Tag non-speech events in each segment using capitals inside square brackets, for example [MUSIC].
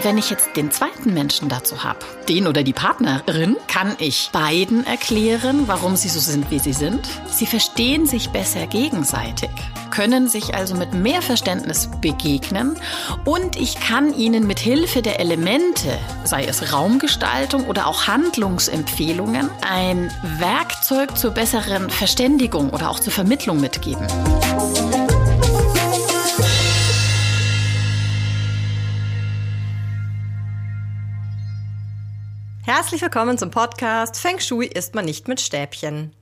Und wenn ich jetzt den zweiten Menschen dazu habe, den oder die Partnerin, kann ich beiden erklären, warum sie so sind, wie sie sind. Sie verstehen sich besser gegenseitig, können sich also mit mehr Verständnis begegnen und ich kann ihnen mit Hilfe der Elemente, sei es Raumgestaltung oder auch Handlungsempfehlungen, ein Werkzeug zur besseren Verständigung oder auch zur Vermittlung mitgeben. Herzlich willkommen zum Podcast Feng Shui isst man nicht mit Stäbchen.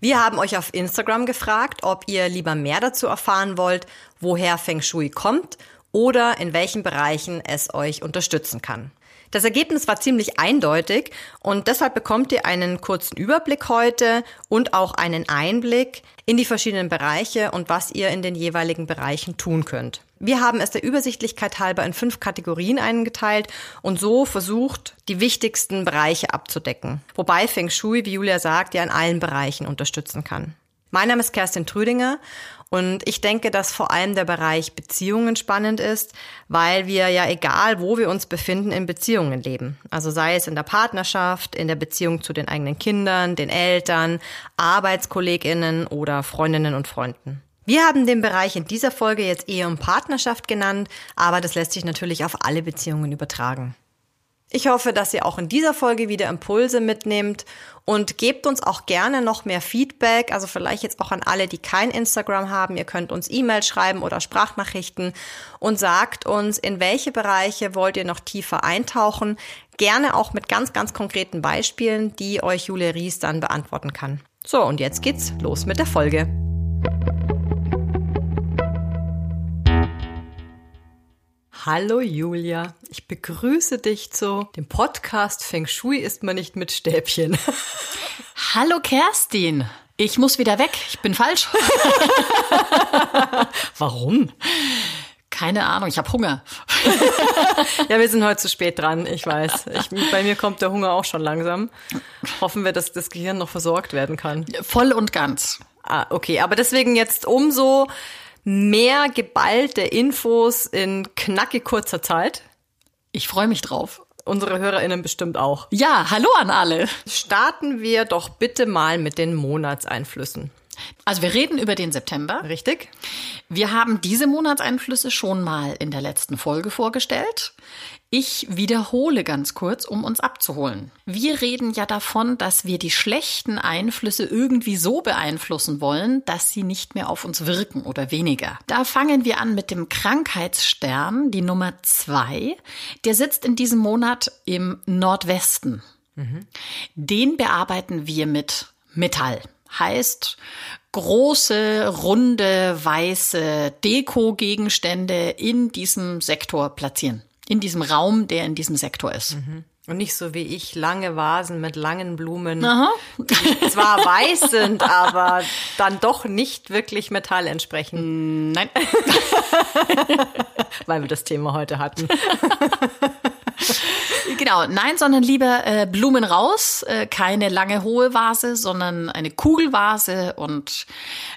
Wir haben euch auf Instagram gefragt, ob ihr lieber mehr dazu erfahren wollt, woher Feng Shui kommt oder in welchen Bereichen es euch unterstützen kann. Das Ergebnis war ziemlich eindeutig und deshalb bekommt ihr einen kurzen Überblick heute und auch einen Einblick in die verschiedenen Bereiche und was ihr in den jeweiligen Bereichen tun könnt. Wir haben es der Übersichtlichkeit halber in fünf Kategorien eingeteilt und so versucht, die wichtigsten Bereiche abzudecken. Wobei Feng Shui, wie Julia sagt, ja in allen Bereichen unterstützen kann. Mein Name ist Kerstin Trüdinger und ich denke, dass vor allem der Bereich Beziehungen spannend ist, weil wir ja egal, wo wir uns befinden, in Beziehungen leben. Also sei es in der Partnerschaft, in der Beziehung zu den eigenen Kindern, den Eltern, Arbeitskolleginnen oder Freundinnen und Freunden. Wir haben den Bereich in dieser Folge jetzt Ehe und Partnerschaft genannt, aber das lässt sich natürlich auf alle Beziehungen übertragen. Ich hoffe, dass ihr auch in dieser Folge wieder Impulse mitnehmt und gebt uns auch gerne noch mehr Feedback, also vielleicht jetzt auch an alle, die kein Instagram haben. Ihr könnt uns E-Mail schreiben oder Sprachnachrichten und sagt uns, in welche Bereiche wollt ihr noch tiefer eintauchen. Gerne auch mit ganz, ganz konkreten Beispielen, die euch Julia Ries dann beantworten kann. So, und jetzt geht's los mit der Folge. Hallo Julia, ich begrüße dich zu dem Podcast Feng Shui ist man nicht mit Stäbchen. [LAUGHS] Hallo Kerstin, ich muss wieder weg, ich bin falsch. [LAUGHS] Warum? Keine Ahnung, ich habe Hunger. [LAUGHS] ja, wir sind heute zu spät dran, ich weiß. Ich, bei mir kommt der Hunger auch schon langsam. Hoffen wir, dass das Gehirn noch versorgt werden kann. Voll und ganz. Ah, okay, aber deswegen jetzt umso mehr geballte Infos in knackig kurzer Zeit. Ich freue mich drauf. Unsere HörerInnen bestimmt auch. Ja, hallo an alle. Starten wir doch bitte mal mit den Monatseinflüssen. Also wir reden über den September. Richtig. Wir haben diese Monatseinflüsse schon mal in der letzten Folge vorgestellt. Ich wiederhole ganz kurz, um uns abzuholen. Wir reden ja davon, dass wir die schlechten Einflüsse irgendwie so beeinflussen wollen, dass sie nicht mehr auf uns wirken oder weniger. Da fangen wir an mit dem Krankheitsstern, die Nummer zwei. Der sitzt in diesem Monat im Nordwesten. Mhm. Den bearbeiten wir mit Metall heißt große, runde, weiße Deko-Gegenstände in diesem Sektor platzieren. In diesem Raum, der in diesem Sektor ist. Mhm. Und nicht so wie ich lange Vasen mit langen Blumen, Aha. die zwar weiß sind, aber dann doch nicht wirklich Metall entsprechen. Nein. [LAUGHS] Weil wir das Thema heute hatten. [LAUGHS] [LAUGHS] genau, nein, sondern lieber äh, Blumen raus, äh, keine lange hohe Vase, sondern eine Kugelvase und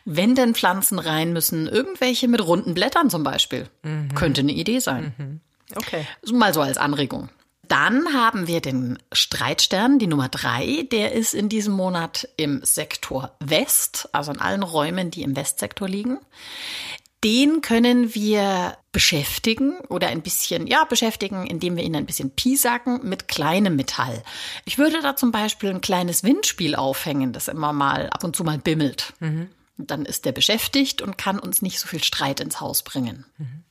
wenn denn Pflanzen rein müssen, irgendwelche mit runden Blättern zum Beispiel. Mhm. Könnte eine Idee sein. Mhm. Okay. Mal so als Anregung. Dann haben wir den Streitstern, die Nummer drei. Der ist in diesem Monat im Sektor West, also in allen Räumen, die im Westsektor liegen den können wir beschäftigen oder ein bisschen, ja, beschäftigen, indem wir ihn ein bisschen piesacken mit kleinem Metall. Ich würde da zum Beispiel ein kleines Windspiel aufhängen, das immer mal ab und zu mal bimmelt. Mhm. Dann ist der beschäftigt und kann uns nicht so viel Streit ins Haus bringen. Mhm.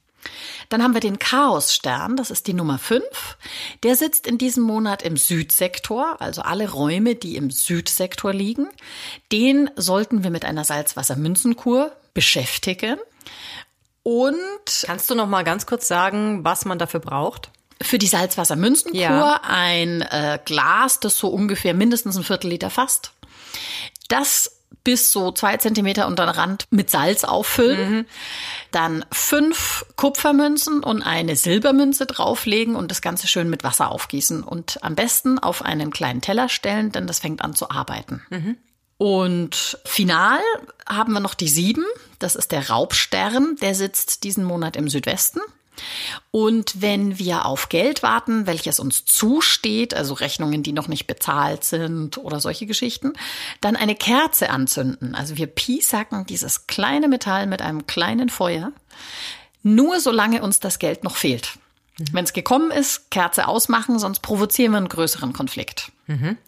Dann haben wir den Chaosstern, das ist die Nummer 5. Der sitzt in diesem Monat im Südsektor, also alle Räume, die im Südsektor liegen. Den sollten wir mit einer Salzwassermünzenkur beschäftigen. Und kannst du noch mal ganz kurz sagen, was man dafür braucht? Für die Salzwassermünzenkur ja. ein äh, Glas, das so ungefähr mindestens ein Viertel Liter fasst. Das bis so zwei Zentimeter unter den Rand mit Salz auffüllen. Mhm. Dann fünf Kupfermünzen und eine Silbermünze drauflegen und das Ganze schön mit Wasser aufgießen. Und am besten auf einen kleinen Teller stellen, denn das fängt an zu arbeiten. Mhm. Und final haben wir noch die sieben. Das ist der Raubstern. Der sitzt diesen Monat im Südwesten. Und wenn wir auf Geld warten, welches uns zusteht, also Rechnungen, die noch nicht bezahlt sind oder solche Geschichten, dann eine Kerze anzünden. Also wir piesacken dieses kleine Metall mit einem kleinen Feuer, nur solange uns das Geld noch fehlt. Mhm. Wenn es gekommen ist, Kerze ausmachen, sonst provozieren wir einen größeren Konflikt. Mhm.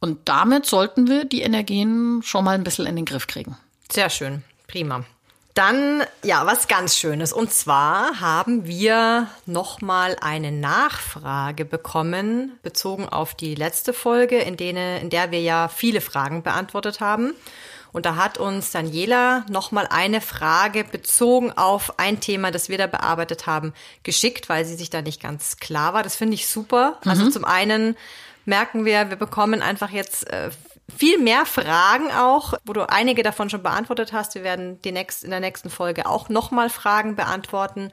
Und damit sollten wir die Energien schon mal ein bisschen in den Griff kriegen. Sehr schön, prima. Dann, ja, was ganz Schönes. Und zwar haben wir nochmal eine Nachfrage bekommen, bezogen auf die letzte Folge, in, denen, in der wir ja viele Fragen beantwortet haben. Und da hat uns Daniela nochmal eine Frage bezogen auf ein Thema, das wir da bearbeitet haben, geschickt, weil sie sich da nicht ganz klar war. Das finde ich super. Also mhm. Also zum einen merken wir, wir bekommen einfach jetzt äh, viel mehr Fragen auch, wo du einige davon schon beantwortet hast. Wir werden die nächst, in der nächsten Folge auch nochmal Fragen beantworten.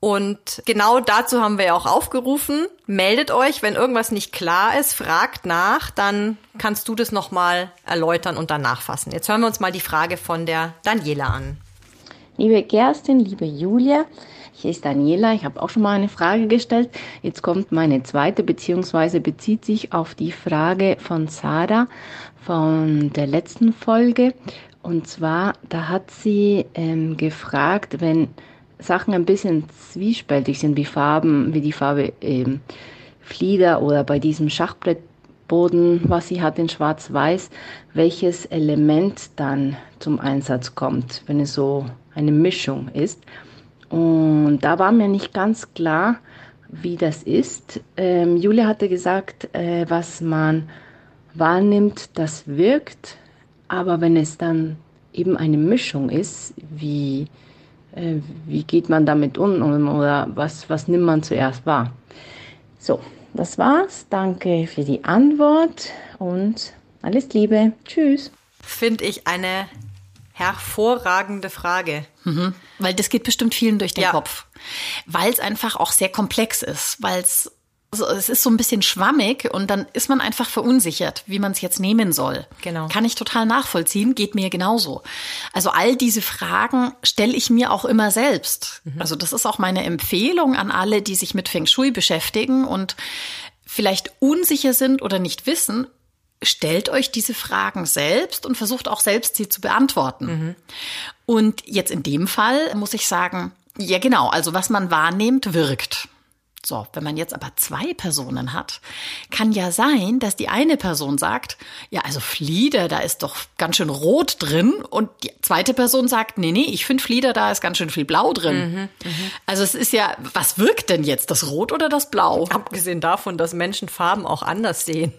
Und genau dazu haben wir ja auch aufgerufen. Meldet euch, wenn irgendwas nicht klar ist, fragt nach, dann kannst du das nochmal erläutern und dann nachfassen. Jetzt hören wir uns mal die Frage von der Daniela an. Liebe Kerstin, liebe Julia, hier ist Daniela. Ich habe auch schon mal eine Frage gestellt. Jetzt kommt meine zweite, beziehungsweise bezieht sich auf die Frage von Sarah von der letzten Folge. Und zwar, da hat sie ähm, gefragt, wenn Sachen ein bisschen zwiespältig sind, wie Farben, wie die Farbe ähm, Flieder oder bei diesem Schachbrettboden, was sie hat in Schwarz-Weiß, welches Element dann zum Einsatz kommt, wenn es so eine Mischung ist. Und da war mir nicht ganz klar, wie das ist. Ähm, Julia hatte gesagt, äh, was man wahrnimmt, das wirkt. Aber wenn es dann eben eine Mischung ist, wie äh, wie geht man damit um oder was, was nimmt man zuerst wahr? So, das war's. Danke für die Antwort und alles Liebe. Tschüss. Finde ich eine hervorragende Frage. Mhm, weil das geht bestimmt vielen durch den ja. Kopf. Weil es einfach auch sehr komplex ist, weil es also es ist so ein bisschen schwammig und dann ist man einfach verunsichert, wie man es jetzt nehmen soll. Genau. Kann ich total nachvollziehen, geht mir genauso. Also all diese Fragen stelle ich mir auch immer selbst. Mhm. Also das ist auch meine Empfehlung an alle, die sich mit Feng Shui beschäftigen und vielleicht unsicher sind oder nicht wissen, stellt euch diese Fragen selbst und versucht auch selbst sie zu beantworten. Mhm. Und jetzt in dem Fall muss ich sagen, ja genau, also was man wahrnimmt, wirkt. So, wenn man jetzt aber zwei Personen hat, kann ja sein, dass die eine Person sagt, ja, also Flieder, da ist doch ganz schön rot drin und die zweite Person sagt, nee, nee, ich finde Flieder, da ist ganz schön viel Blau drin. Mhm, mh. Also es ist ja, was wirkt denn jetzt, das Rot oder das Blau? Abgesehen davon, dass Menschen Farben auch anders sehen.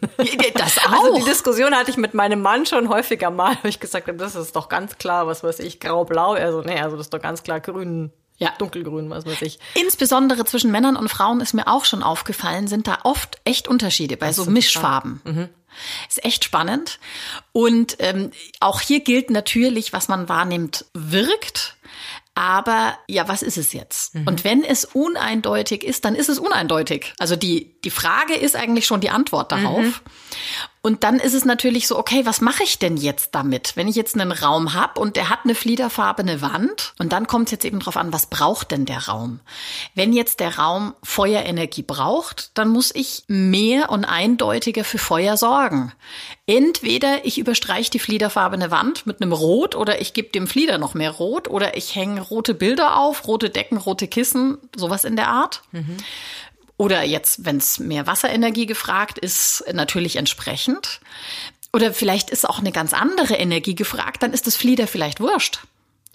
Das auch. [LAUGHS] Also die Diskussion hatte ich mit meinem Mann schon häufiger mal, wo ich gesagt habe, das ist doch ganz klar, was weiß ich, grau-blau. Also nee, also das ist doch ganz klar grün ja. dunkelgrün, was weiß ich. Insbesondere zwischen Männern und Frauen ist mir auch schon aufgefallen, sind da oft echt Unterschiede bei so Mischfarben. Mhm. Ist echt spannend. Und ähm, auch hier gilt natürlich, was man wahrnimmt, wirkt. Aber ja, was ist es jetzt? Mhm. Und wenn es uneindeutig ist, dann ist es uneindeutig. Also die, die Frage ist eigentlich schon die Antwort darauf. Mhm. Und dann ist es natürlich so, okay, was mache ich denn jetzt damit? Wenn ich jetzt einen Raum habe und der hat eine fliederfarbene Wand und dann kommt es jetzt eben drauf an, was braucht denn der Raum? Wenn jetzt der Raum Feuerenergie braucht, dann muss ich mehr und eindeutiger für Feuer sorgen. Entweder ich überstreiche die fliederfarbene Wand mit einem Rot oder ich gebe dem Flieder noch mehr Rot oder ich hänge rote Bilder auf, rote Decken, rote Kissen, sowas in der Art. Mhm. Oder jetzt, wenn es mehr Wasserenergie gefragt ist, natürlich entsprechend. Oder vielleicht ist auch eine ganz andere Energie gefragt, dann ist das Flieder vielleicht wurscht.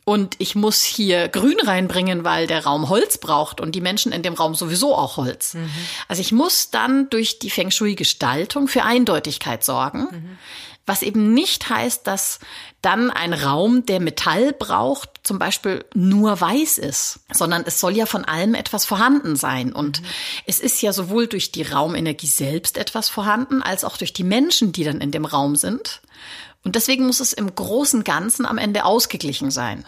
Und ich muss hier Grün reinbringen, weil der Raum Holz braucht und die Menschen in dem Raum sowieso auch Holz. Mhm. Also ich muss dann durch die Feng Shui-Gestaltung für Eindeutigkeit sorgen. Mhm. Was eben nicht heißt, dass dann ein Raum, der Metall braucht, zum Beispiel nur weiß ist, sondern es soll ja von allem etwas vorhanden sein. Und mhm. es ist ja sowohl durch die Raumenergie selbst etwas vorhanden, als auch durch die Menschen, die dann in dem Raum sind. Und deswegen muss es im großen Ganzen am Ende ausgeglichen sein.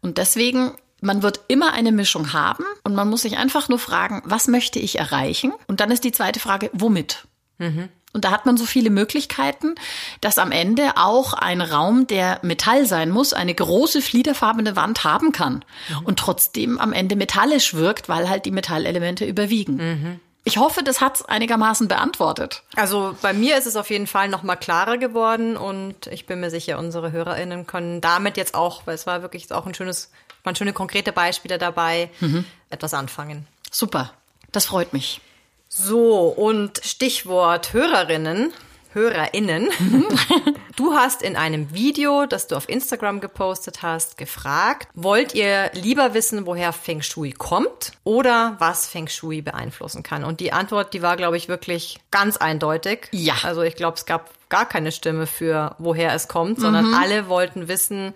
Und deswegen man wird immer eine Mischung haben und man muss sich einfach nur fragen, was möchte ich erreichen? Und dann ist die zweite Frage, womit? Mhm. Und da hat man so viele Möglichkeiten, dass am Ende auch ein Raum, der Metall sein muss, eine große fliederfarbene Wand haben kann und trotzdem am Ende metallisch wirkt, weil halt die Metallelemente überwiegen. Ich hoffe, das hat's einigermaßen beantwortet. Also bei mir ist es auf jeden Fall noch mal klarer geworden und ich bin mir sicher, unsere HörerInnen können damit jetzt auch, weil es war wirklich auch ein schönes, waren schöne konkrete Beispiele dabei, etwas anfangen. Super. Das freut mich. So, und Stichwort Hörerinnen, HörerInnen. [LAUGHS] Du hast in einem Video, das du auf Instagram gepostet hast, gefragt, wollt ihr lieber wissen, woher Feng Shui kommt oder was Feng Shui beeinflussen kann? Und die Antwort, die war, glaube ich, wirklich ganz eindeutig. Ja. Also ich glaube, es gab gar keine Stimme für, woher es kommt, sondern alle wollten wissen,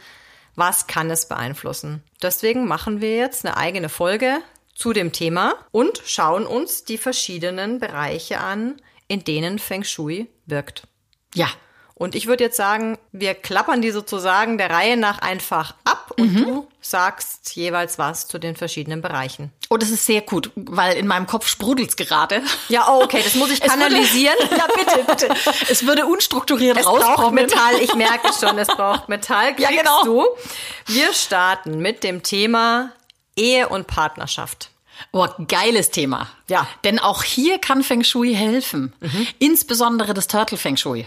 was kann es beeinflussen. Deswegen machen wir jetzt eine eigene Folge zu dem Thema und schauen uns die verschiedenen Bereiche an, in denen Feng Shui wirkt. Ja. Und ich würde jetzt sagen, wir klappern die sozusagen der Reihe nach einfach ab und du sagst jeweils was zu den verschiedenen Bereichen. Oh, das ist sehr gut, weil in meinem Kopf sprudelt's gerade. Ja, oh, okay, das muss ich [LAUGHS] Es würde- kanalisieren. [LAUGHS] ja, bitte, bitte. Es würde unstrukturiert Es braucht rauskommen. Metall, ich merke es schon, es [LAUGHS] braucht Metall. Ja, Kriegst genau. Du. Wir starten mit dem Thema Ehe und Partnerschaft. Oh, geiles Thema. Ja. Denn auch hier kann Feng Shui helfen. Insbesondere das Turtle Feng Shui.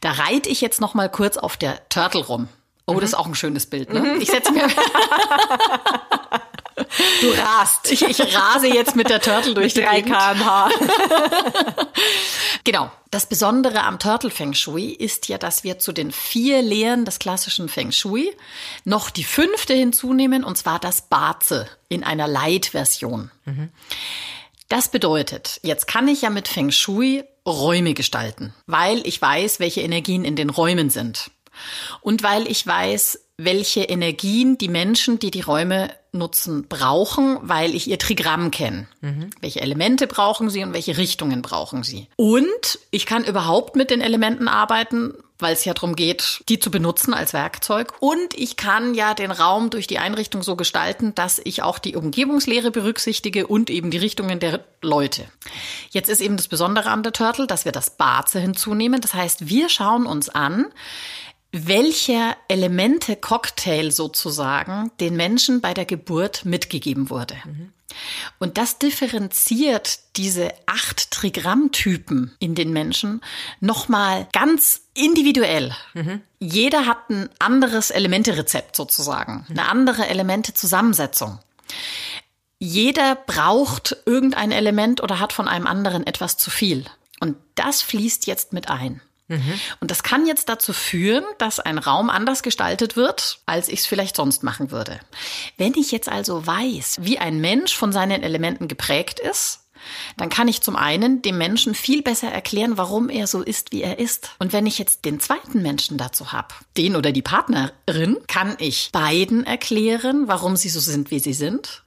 Da reite ich jetzt noch mal kurz auf der Turtle rum. Oh, das ist auch ein schönes Bild, ne? Ich setze mir, [LAUGHS] Du rast. ich, ich rase jetzt mit der Turtle [LAUGHS] durch die 3 Gegend. kmh. [LAUGHS] Genau. Das Besondere am Turtle Feng Shui ist ja, dass wir zu den vier Lehren des klassischen Feng Shui noch die fünfte hinzunehmen, und zwar das Baze in einer Light-Version. Das bedeutet, jetzt kann ich ja mit Feng Shui Räume gestalten, weil ich weiß, welche Energien in den Räumen sind. Und weil ich weiß, welche Energien die Menschen, die die Räume nutzen, brauchen, weil ich ihr Trigramm kenne. Welche Elemente brauchen sie und welche Richtungen brauchen sie. Und ich kann überhaupt mit den Elementen arbeiten, weil es ja darum geht, die zu benutzen als Werkzeug. Und ich kann ja den Raum durch die Einrichtung so gestalten, dass ich auch die Umgebungslehre berücksichtige und eben die Richtungen der Leute. Jetzt ist eben das Besondere an der Turtle, dass wir das Baze hinzunehmen. Das heißt, wir schauen uns an, welcher Elemente-Cocktail sozusagen den Menschen bei der Geburt mitgegeben wurde. Und das differenziert diese acht Trigrammtypen in den Menschen nochmal ganz individuell. Jeder hat ein anderes Elementerezept sozusagen, eine andere Elemente-Zusammensetzung. Jeder braucht irgendein Element oder hat von einem anderen etwas zu viel. Und das fließt jetzt mit ein. Und das kann jetzt dazu führen, dass ein Raum anders gestaltet wird, als ich es vielleicht sonst machen würde. Wenn ich jetzt also weiß, wie ein Mensch von seinen Elementen geprägt ist, dann kann ich zum einen dem Menschen viel besser erklären, warum er so ist, wie er ist. Und wenn ich jetzt den zweiten Menschen dazu habe, den oder die Partnerin, kann ich beiden erklären, warum sie so sind, wie sie sind.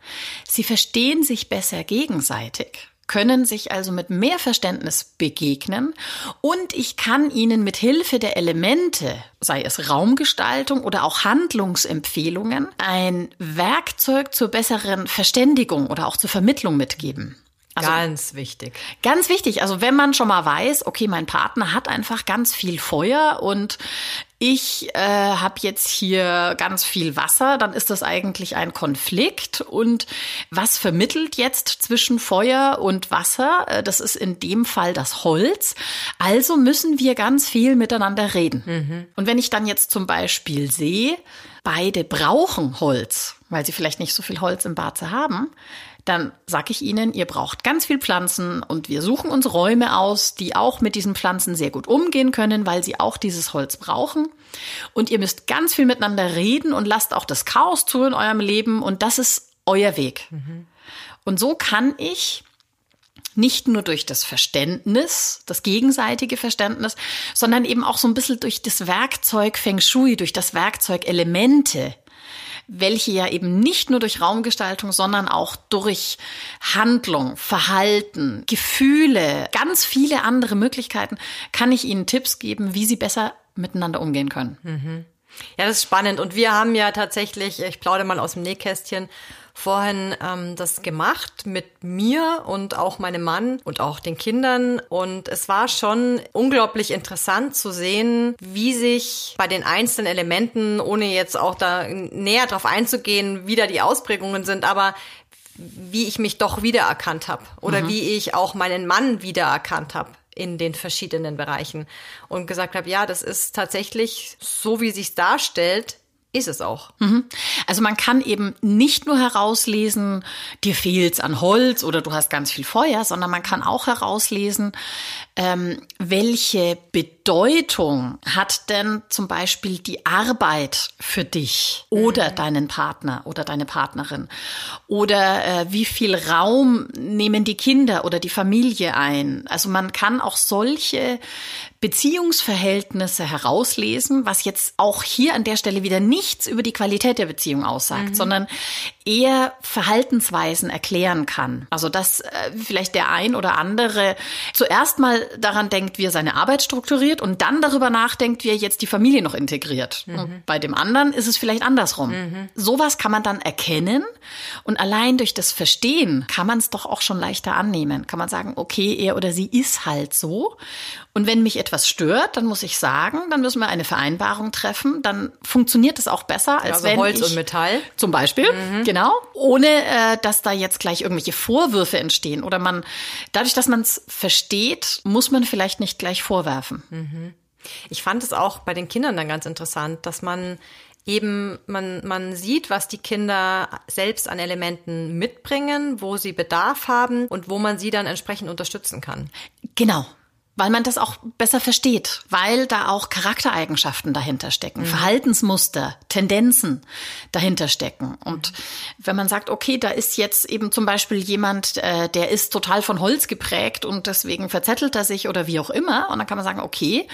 Sie verstehen sich besser gegenseitig können sich also mit mehr Verständnis begegnen und ich kann ihnen mit Hilfe der Elemente, sei es Raumgestaltung oder auch Handlungsempfehlungen, ein Werkzeug zur besseren Verständigung oder auch zur Vermittlung mitgeben. Also Ganz wichtig. Ganz wichtig, also wenn man schon mal weiß, okay, mein Partner hat einfach ganz viel Feuer und ich äh, habe jetzt hier ganz viel Wasser, dann ist das eigentlich ein Konflikt. Und was vermittelt jetzt zwischen Feuer und Wasser? Äh, Das ist in dem Fall das Holz. Also müssen wir ganz viel miteinander reden. Und wenn ich dann jetzt zum Beispiel sehe, beide brauchen Holz, weil sie vielleicht nicht so viel Holz im Bad haben, dann sage ich Ihnen, ihr braucht ganz viel Pflanzen und wir suchen uns Räume aus, die auch mit diesen Pflanzen sehr gut umgehen können, weil sie auch dieses Holz brauchen. Und ihr müsst ganz viel miteinander reden und lasst auch das Chaos zu in eurem Leben und das ist euer Weg. Und so kann ich nicht nur durch das Verständnis, das gegenseitige Verständnis, sondern eben auch so ein bisschen durch das Werkzeug Feng Shui, durch das Werkzeug Elemente, welche ja eben nicht nur durch Raumgestaltung, sondern auch durch Handlung, Verhalten, Gefühle, ganz viele andere Möglichkeiten, kann ich Ihnen Tipps geben, wie Sie besser miteinander umgehen können. Ja, das ist spannend. Und wir haben ja tatsächlich, ich plaudere mal aus dem Nähkästchen, vorhin ähm, das gemacht mit mir und auch meinem Mann und auch den Kindern. Und es war schon unglaublich interessant zu sehen, wie sich bei den einzelnen Elementen, ohne jetzt auch da näher drauf einzugehen, wie da die Ausprägungen sind, aber wie ich mich doch wiedererkannt habe oder mhm. wie ich auch meinen Mann wiedererkannt habe in den verschiedenen Bereichen und gesagt habe, ja, das ist tatsächlich so, wie sich's darstellt, ist es auch. Mhm. Also man kann eben nicht nur herauslesen, dir fehlt's an Holz oder du hast ganz viel Feuer, sondern man kann auch herauslesen, ähm, welche Bedeutung hat denn zum Beispiel die Arbeit für dich oder mhm. deinen Partner oder deine Partnerin? Oder äh, wie viel Raum nehmen die Kinder oder die Familie ein? Also man kann auch solche Beziehungsverhältnisse herauslesen, was jetzt auch hier an der Stelle wieder nichts über die Qualität der Beziehung aussagt, mhm. sondern eher Verhaltensweisen erklären kann. Also dass äh, vielleicht der ein oder andere zuerst mal daran denkt, wie er seine Arbeit strukturiert und dann darüber nachdenkt, wie er jetzt die Familie noch integriert. Mhm. bei dem anderen ist es vielleicht andersrum. Mhm. Sowas kann man dann erkennen und allein durch das Verstehen kann man es doch auch schon leichter annehmen. Kann man sagen, okay, er oder sie ist halt so und wenn mich etwas stört, dann muss ich sagen, dann müssen wir eine Vereinbarung treffen. Dann funktioniert es auch besser, als also wenn Holz ich, und Metall. Zum Beispiel, mhm. Genau. Ohne, äh, dass da jetzt gleich irgendwelche Vorwürfe entstehen. Oder man, dadurch, dass man es versteht, muss man vielleicht nicht gleich vorwerfen. Mhm. Ich fand es auch bei den Kindern dann ganz interessant, dass man eben man man sieht, was die Kinder selbst an Elementen mitbringen, wo sie Bedarf haben und wo man sie dann entsprechend unterstützen kann. Genau weil man das auch besser versteht, weil da auch Charaktereigenschaften dahinter stecken, mhm. Verhaltensmuster, Tendenzen dahinter stecken. Und wenn man sagt, okay, da ist jetzt eben zum Beispiel jemand, äh, der ist total von Holz geprägt und deswegen verzettelt er sich oder wie auch immer, und dann kann man sagen, okay,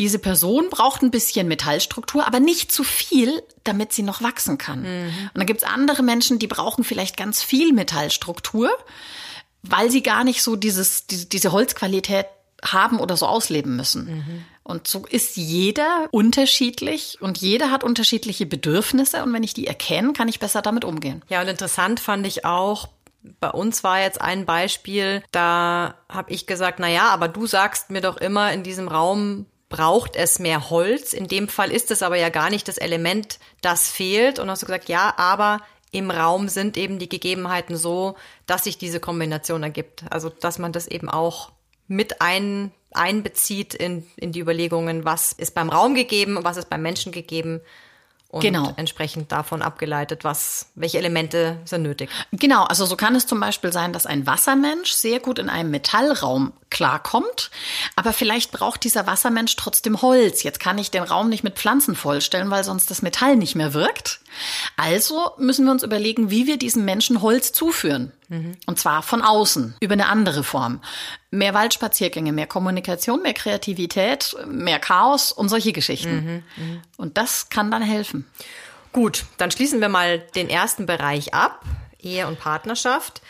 diese Person braucht ein bisschen Metallstruktur, aber nicht zu viel, damit sie noch wachsen kann. Mhm. Und dann gibt's andere Menschen, die brauchen vielleicht ganz viel Metallstruktur, weil sie gar nicht so dieses, diese, diese Holzqualität haben oder so ausleben müssen. Mhm. Und so ist jeder unterschiedlich und jeder hat unterschiedliche Bedürfnisse und wenn ich die erkenne, kann ich besser damit umgehen. Ja, und interessant fand ich auch, bei uns war jetzt ein Beispiel, da habe ich gesagt, na ja, aber du sagst mir doch immer in diesem Raum braucht es mehr Holz. In dem Fall ist es aber ja gar nicht das Element, das fehlt. Und hast du gesagt, ja, aber im Raum sind eben die Gegebenheiten so, dass sich diese Kombination ergibt. Also, dass man das eben auch mit ein, einbezieht in, in die Überlegungen, was ist beim Raum gegeben, was ist beim Menschen gegeben und genau. entsprechend davon abgeleitet, was, welche Elemente sind nötig. Genau, also so kann es zum Beispiel sein, dass ein Wassermensch sehr gut in einem Metallraum klarkommt, aber vielleicht braucht dieser Wassermensch trotzdem Holz. Jetzt kann ich den Raum nicht mit Pflanzen vollstellen, weil sonst das Metall nicht mehr wirkt. Also müssen wir uns überlegen, wie wir diesem Menschen Holz zuführen. Mhm. Und zwar von außen, über eine andere Form. Mehr Waldspaziergänge, mehr Kommunikation, mehr Kreativität, mehr Chaos und solche Geschichten. Mhm. Mhm. Und das kann dann helfen. Gut, dann schließen wir mal den ersten Bereich ab, Ehe und Partnerschaft.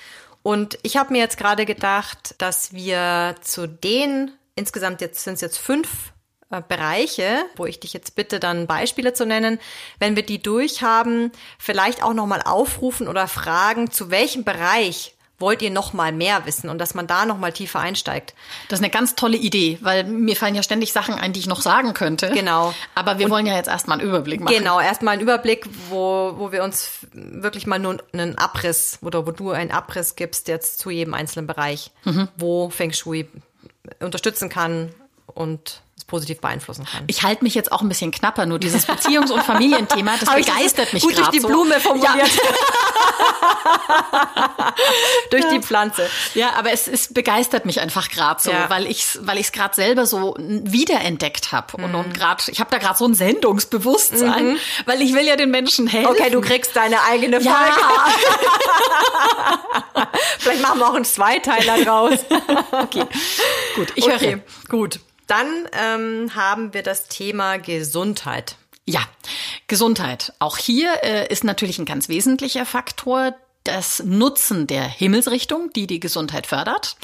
Und ich habe mir jetzt gerade gedacht, dass wir zu den, insgesamt jetzt sind es jetzt fünf äh, Bereiche, wo ich dich jetzt bitte, dann Beispiele zu nennen, wenn wir die durchhaben, vielleicht auch nochmal aufrufen oder fragen, zu welchem Bereich wollt ihr noch mal mehr wissen und dass man da noch mal tiefer einsteigt. Das ist eine ganz tolle Idee, weil mir fallen ja ständig Sachen ein, die ich noch sagen könnte. Genau. Aber wir und wollen ja jetzt erstmal einen Überblick machen. Genau, erstmal einen Überblick, wo, wo wir uns wirklich mal nur einen Abriss oder wo du einen Abriss gibst jetzt zu jedem einzelnen Bereich, mhm. wo Feng Shui unterstützen kann und positiv beeinflussen kann. Ich halte mich jetzt auch ein bisschen knapper, nur dieses Beziehungs- und Familienthema, das [LAUGHS] begeistert mich gerade so. [LAUGHS] Durch die Blume formuliert. Ja. durch die Pflanze. Ja, aber es, es begeistert mich einfach gerade so, ja. weil ich weil ich es gerade selber so wiederentdeckt habe mhm. und, und gerade ich habe da gerade so ein Sendungsbewusstsein, mhm. weil ich will ja den Menschen helfen. Okay, du kriegst deine eigene Folge. Ja. [LAUGHS] Vielleicht machen wir auch einen Zweiteiler draus. okay. Gut, ich okay. höre. Gut. Dann ähm, haben wir das Thema Gesundheit. Ja, Gesundheit. Auch hier äh, ist natürlich ein ganz wesentlicher Faktor das Nutzen der Himmelsrichtung, die die Gesundheit fördert,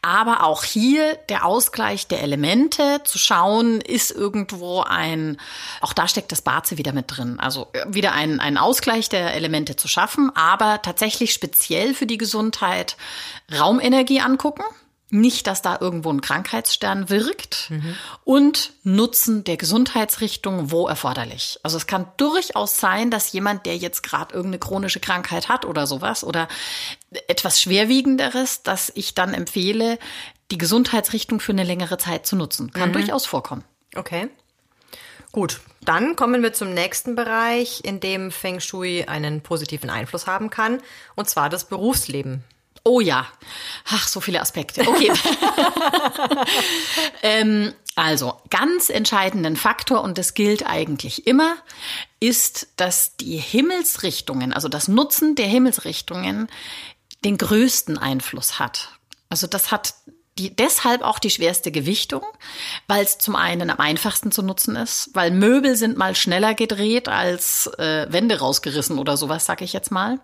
aber auch hier der Ausgleich der Elemente, zu schauen, ist irgendwo ein, auch da steckt das Barze wieder mit drin, also äh, wieder ein, ein Ausgleich der Elemente zu schaffen, aber tatsächlich speziell für die Gesundheit Raumenergie angucken, nicht, dass da irgendwo ein Krankheitsstern wirkt mhm. und Nutzen der Gesundheitsrichtung, wo erforderlich. Also es kann durchaus sein, dass jemand, der jetzt gerade irgendeine chronische Krankheit hat oder sowas oder etwas schwerwiegenderes, dass ich dann empfehle, die Gesundheitsrichtung für eine längere Zeit zu nutzen. Kann mhm. durchaus vorkommen. Okay. Gut, dann kommen wir zum nächsten Bereich, in dem Feng Shui einen positiven Einfluss haben kann, und zwar das Berufsleben. Oh ja. Ach, so viele Aspekte. Okay. [LAUGHS] ähm, also, ganz entscheidenden Faktor, und das gilt eigentlich immer, ist, dass die Himmelsrichtungen, also das Nutzen der Himmelsrichtungen, den größten Einfluss hat. Also das hat die, deshalb auch die schwerste Gewichtung, weil es zum einen am einfachsten zu nutzen ist, weil Möbel sind mal schneller gedreht als äh, Wände rausgerissen oder sowas, sag ich jetzt mal.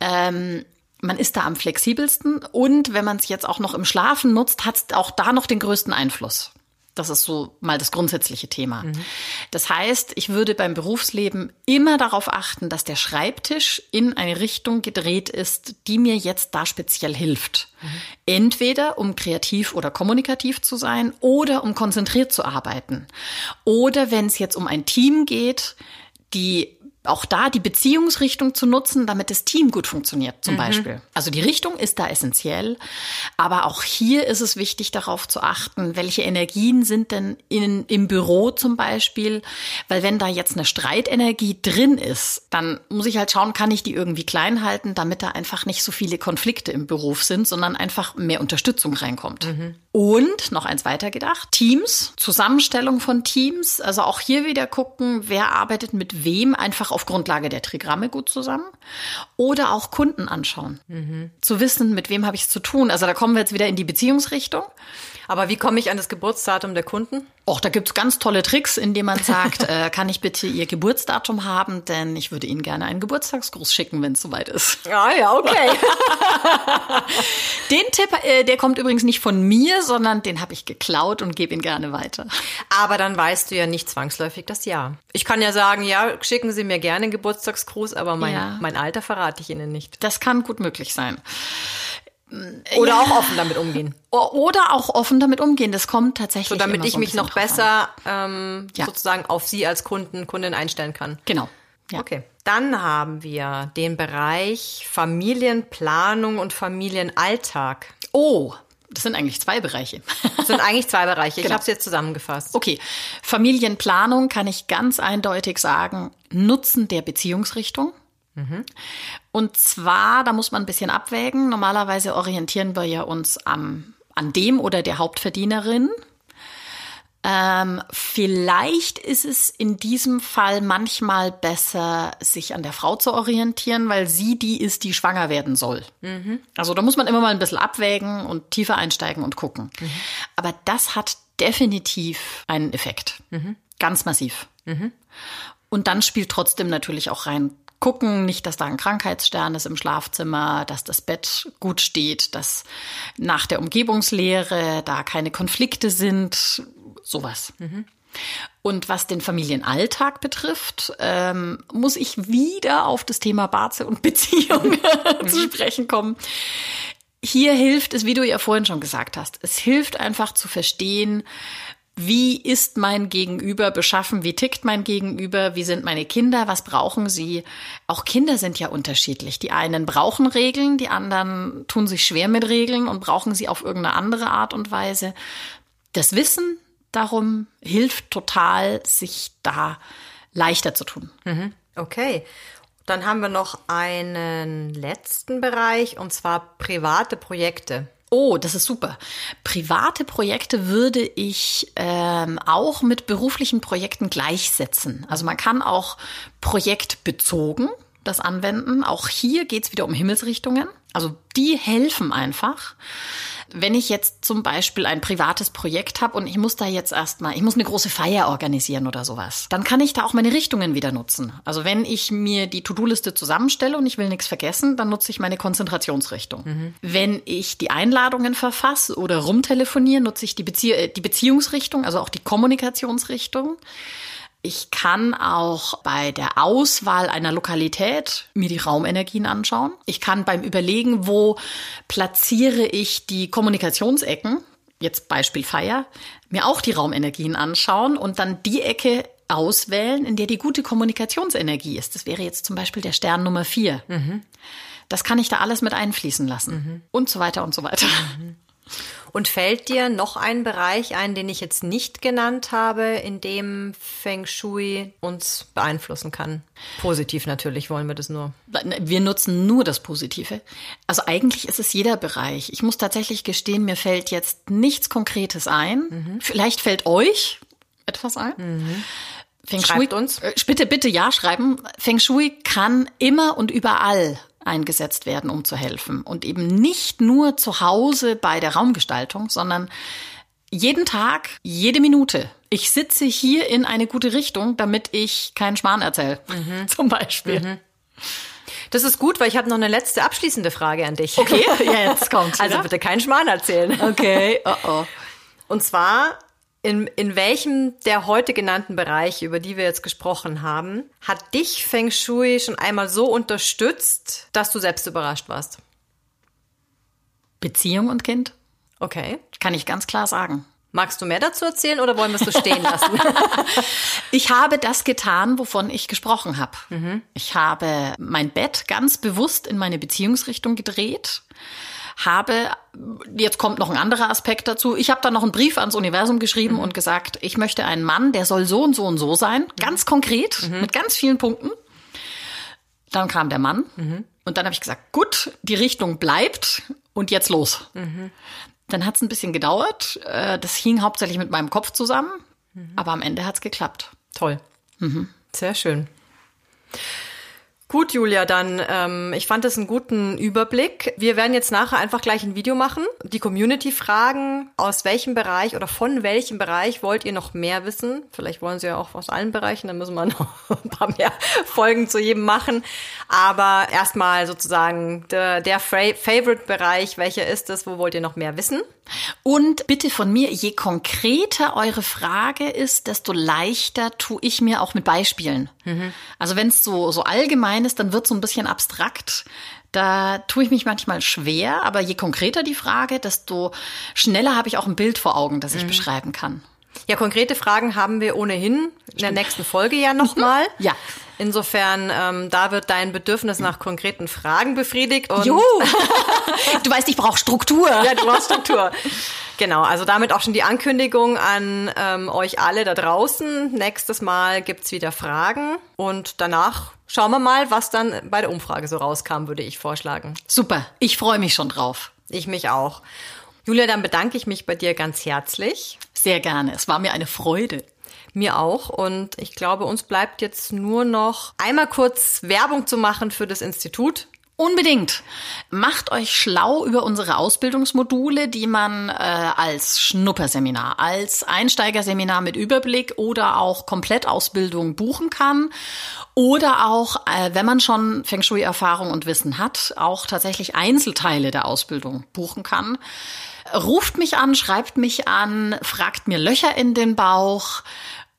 Ähm, man ist da am flexibelsten und wenn man es jetzt auch noch im Schlafen nutzt, hat es auch da noch den größten Einfluss. Das ist so mal das grundsätzliche Thema. Mhm. Das heißt, ich würde beim Berufsleben immer darauf achten, dass der Schreibtisch in eine Richtung gedreht ist, die mir jetzt da speziell hilft. Mhm. Entweder um kreativ oder kommunikativ zu sein oder um konzentriert zu arbeiten. Oder wenn es jetzt um ein Team geht, die auch da die Beziehungsrichtung zu nutzen, damit das Team gut funktioniert, zum mhm. Beispiel. Also die Richtung ist da essentiell, aber auch hier ist es wichtig, darauf zu achten, welche Energien sind denn in, im Büro zum Beispiel, weil wenn da jetzt eine Streitenergie drin ist, dann muss ich halt schauen, kann ich die irgendwie klein halten, damit da einfach nicht so viele Konflikte im Beruf sind, sondern einfach mehr Unterstützung reinkommt. Mhm. Und noch eins weiter gedacht, Teams, Zusammenstellung von Teams, also auch hier wieder gucken, wer arbeitet mit wem, einfach auf Grundlage der Trigramme gut zusammen. Oder auch Kunden anschauen, mhm. zu wissen, mit wem habe ich es zu tun. Also da kommen wir jetzt wieder in die Beziehungsrichtung. Aber wie komme ich an das Geburtsdatum der Kunden? Och, da gibt's ganz tolle Tricks, indem man sagt, [LAUGHS] äh, kann ich bitte Ihr Geburtsdatum haben, denn ich würde Ihnen gerne einen Geburtstagsgruß schicken, wenn es soweit ist. Ja, ja, okay. [LAUGHS] den Tipp, äh, der kommt übrigens nicht von mir, sondern den habe ich geklaut und gebe ihn gerne weiter. Aber dann weißt du ja nicht zwangsläufig das Jahr. Ich kann ja sagen, ja, schicken Sie mir gerne einen Geburtstagsgruß, aber mein, ja. mein Alter verrate ich Ihnen nicht. Das kann gut möglich sein. Oder ja. auch offen damit umgehen. Oder auch offen damit umgehen. Das kommt tatsächlich. So, damit ich so mich noch besser ähm, ja. sozusagen auf Sie als Kunden, Kundin einstellen kann. Genau. Ja. Okay. Dann haben wir den Bereich Familienplanung und Familienalltag. Oh, das sind eigentlich zwei Bereiche. Das sind eigentlich zwei Bereiche. Ich [LAUGHS] genau. habe es jetzt zusammengefasst. Okay. Familienplanung kann ich ganz eindeutig sagen, Nutzen der Beziehungsrichtung. Mhm. Und zwar, da muss man ein bisschen abwägen. Normalerweise orientieren wir ja uns am, an dem oder der Hauptverdienerin. Ähm, vielleicht ist es in diesem Fall manchmal besser, sich an der Frau zu orientieren, weil sie die ist, die schwanger werden soll. Mhm. Also da muss man immer mal ein bisschen abwägen und tiefer einsteigen und gucken. Mhm. Aber das hat definitiv einen Effekt. Mhm. Ganz massiv. Mhm. Und dann spielt trotzdem natürlich auch rein gucken, nicht, dass da ein Krankheitsstern ist im Schlafzimmer, dass das Bett gut steht, dass nach der Umgebungslehre da keine Konflikte sind, sowas. Mhm. Und was den Familienalltag betrifft, ähm, muss ich wieder auf das Thema Barze und Beziehung [LAUGHS] zu mhm. sprechen kommen. Hier hilft es, wie du ja vorhin schon gesagt hast, es hilft einfach zu verstehen, wie ist mein Gegenüber beschaffen? Wie tickt mein Gegenüber? Wie sind meine Kinder? Was brauchen sie? Auch Kinder sind ja unterschiedlich. Die einen brauchen Regeln, die anderen tun sich schwer mit Regeln und brauchen sie auf irgendeine andere Art und Weise. Das Wissen darum hilft total, sich da leichter zu tun. Mhm. Okay. Dann haben wir noch einen letzten Bereich und zwar private Projekte. Oh, das ist super. Private Projekte würde ich ähm, auch mit beruflichen Projekten gleichsetzen. Also man kann auch projektbezogen das anwenden. Auch hier geht's wieder um Himmelsrichtungen. Also die helfen einfach. Wenn ich jetzt zum Beispiel ein privates Projekt habe und ich muss da jetzt erstmal, ich muss eine große Feier organisieren oder sowas, dann kann ich da auch meine Richtungen wieder nutzen. Also wenn ich mir die To-Do-Liste zusammenstelle und ich will nichts vergessen, dann nutze ich meine Konzentrationsrichtung. Mhm. Wenn ich die Einladungen verfasse oder rumtelefoniere, nutze ich die, Bezie äh, die Beziehungsrichtung, also auch die Kommunikationsrichtung. Ich kann auch bei der Auswahl einer Lokalität mir die Raumenergien anschauen. Ich kann beim Überlegen, wo platziere ich die Kommunikationsecken, jetzt Beispiel Feier, mir auch die Raumenergien anschauen und dann die Ecke auswählen, in der die gute Kommunikationsenergie ist. Das wäre jetzt zum Beispiel der Stern Nummer vier. Mhm. Das kann ich da alles mit einfließen lassen. Mhm. Und so weiter und so weiter. Mhm. Und fällt dir noch ein Bereich ein, den ich jetzt nicht genannt habe, in dem Feng Shui uns beeinflussen kann? Positiv natürlich wollen wir das nur. Wir nutzen nur das Positive. Also eigentlich ist es jeder Bereich. Ich muss tatsächlich gestehen, mir fällt jetzt nichts Konkretes ein. Mhm. Vielleicht fällt euch etwas ein. Mhm. Feng Schreibt Shui, uns. Äh, bitte, bitte ja schreiben. Feng Shui kann immer und überall eingesetzt werden, um zu helfen. Und eben nicht nur zu Hause bei der Raumgestaltung, sondern jeden Tag, jede Minute. Ich sitze hier in eine gute Richtung, damit ich keinen Schmarrn erzähle, mhm. [LAUGHS] zum Beispiel. Mhm. Das ist gut, weil ich habe noch eine letzte abschließende Frage an dich. Okay, [LAUGHS] jetzt kommt. Also bitte keinen Schmarrn erzählen. Okay, oh oh. Und zwar in, in welchem der heute genannten Bereiche, über die wir jetzt gesprochen haben, hat dich Feng Shui schon einmal so unterstützt, dass du selbst überrascht warst? Beziehung und Kind. Okay. Kann ich ganz klar sagen. Magst du mehr dazu erzählen oder wollen wir es so stehen lassen? [LAUGHS] ich habe das getan, wovon ich gesprochen habe. Mhm. Ich habe mein Bett ganz bewusst in meine Beziehungsrichtung gedreht habe, jetzt kommt noch ein anderer Aspekt dazu, ich habe dann noch einen Brief ans Universum geschrieben mhm. und gesagt, ich möchte einen Mann, der soll so und so und so sein, ganz konkret, mhm. mit ganz vielen Punkten. Dann kam der Mann mhm. und dann habe ich gesagt, gut, die Richtung bleibt und jetzt los. Mhm. Dann hat es ein bisschen gedauert. Äh, das hing hauptsächlich mit meinem Kopf zusammen, mhm. aber am Ende hat es geklappt. Toll. Mhm. Sehr schön. Gut, Julia, dann ähm, ich fand das einen guten Überblick. Wir werden jetzt nachher einfach gleich ein Video machen. Die Community fragen, aus welchem Bereich oder von welchem Bereich wollt ihr noch mehr wissen? Vielleicht wollen sie ja auch aus allen Bereichen, dann müssen wir [LAUGHS] noch ein paar mehr Folgen zu jedem machen. Aber erstmal sozusagen der, der Favorite-Bereich, welcher ist es, wo wollt ihr noch mehr wissen? Und bitte von mir, je konkreter eure Frage ist, desto leichter tue ich mir auch mit Beispielen. Mhm. Also wenn es so, so allgemein ist, dann wird es so ein bisschen abstrakt. Da tue ich mich manchmal schwer, aber je konkreter die Frage, desto schneller habe ich auch ein Bild vor Augen, das ich mhm. beschreiben kann. Ja, konkrete Fragen haben wir ohnehin in der nächsten Folge ja nochmal. [LAUGHS] ja. Insofern, ähm, da wird dein Bedürfnis nach konkreten Fragen befriedigt. Und Juhu. [LAUGHS] du weißt, ich brauche Struktur. Ja, du brauchst Struktur. Genau, also damit auch schon die Ankündigung an ähm, euch alle da draußen. Nächstes Mal gibt's wieder Fragen und danach schauen wir mal, was dann bei der Umfrage so rauskam, würde ich vorschlagen. Super, ich freue mich schon drauf. Ich mich auch. Julia, dann bedanke ich mich bei dir ganz herzlich. Sehr gerne. Es war mir eine Freude. Mir auch. Und ich glaube, uns bleibt jetzt nur noch einmal kurz Werbung zu machen für das Institut. Unbedingt. Macht euch schlau über unsere Ausbildungsmodule, die man äh, als Schnupperseminar, als Einsteigerseminar mit Überblick oder auch Komplettausbildung buchen kann. Oder auch, äh, wenn man schon Feng Shui-Erfahrung und Wissen hat, auch tatsächlich Einzelteile der Ausbildung buchen kann. Ruft mich an, schreibt mich an, fragt mir Löcher in den Bauch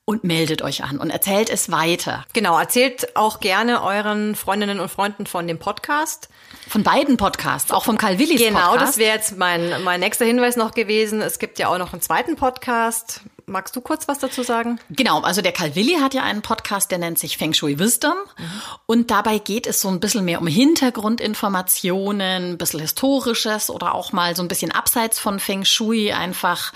und meldet euch an und erzählt es weiter. Genau, erzählt auch gerne euren Freundinnen und Freunden von dem Podcast. Von beiden Podcasts, auch vom Karl Willis genau, Podcast. Genau, das wäre jetzt mein, mein nächster Hinweis noch gewesen. Es gibt ja auch noch einen zweiten Podcast Magst du kurz was dazu sagen? Genau, also der Karl Willi hat ja einen Podcast, der nennt sich Feng Shui Wisdom. Mhm. Und dabei geht es so ein bisschen mehr um Hintergrundinformationen, ein bisschen Historisches oder auch mal so ein bisschen abseits von Feng Shui, einfach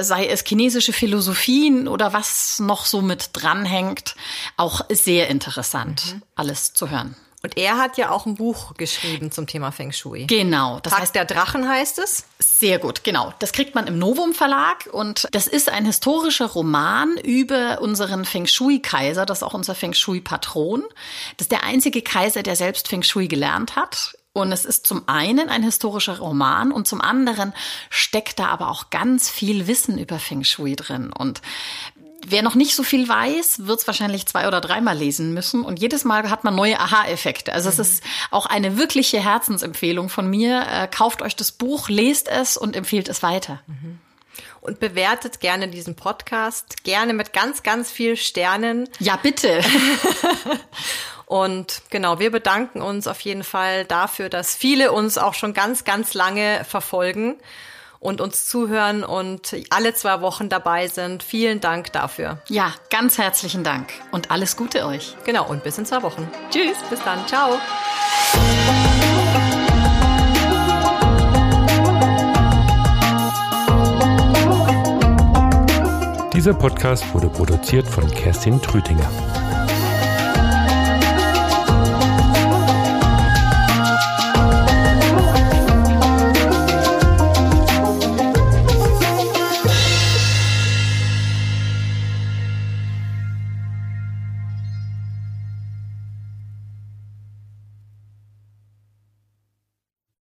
sei es chinesische Philosophien oder was noch so mit dranhängt. Auch sehr interessant, mhm. alles zu hören. Und er hat ja auch ein Buch geschrieben zum Thema Feng Shui. Genau. Das Tag heißt, der Drachen heißt es. Sehr gut, genau. Das kriegt man im Novum Verlag und das ist ein historischer Roman über unseren Feng Shui-Kaiser. Das ist auch unser Feng Shui-Patron. Das ist der einzige Kaiser, der selbst Feng Shui gelernt hat. Und es ist zum einen ein historischer Roman und zum anderen steckt da aber auch ganz viel Wissen über Feng Shui drin. Und Wer noch nicht so viel weiß, wird es wahrscheinlich zwei oder dreimal lesen müssen. Und jedes Mal hat man neue Aha-Effekte. Also mhm. es ist auch eine wirkliche Herzensempfehlung von mir. Äh, kauft euch das Buch, lest es und empfiehlt es weiter. Mhm. Und bewertet gerne diesen Podcast, gerne mit ganz, ganz viel Sternen. Ja, bitte. [LAUGHS] Und genau, wir bedanken uns auf jeden Fall dafür, dass viele uns auch schon ganz, ganz lange verfolgen und uns zuhören und alle zwei Wochen dabei sind. Vielen Dank dafür. Ja, ganz herzlichen Dank und alles Gute euch. Genau, und bis in zwei Wochen. Tschüss, bis dann. Ciao. Dieser Podcast wurde produziert von Kerstin Trütinger.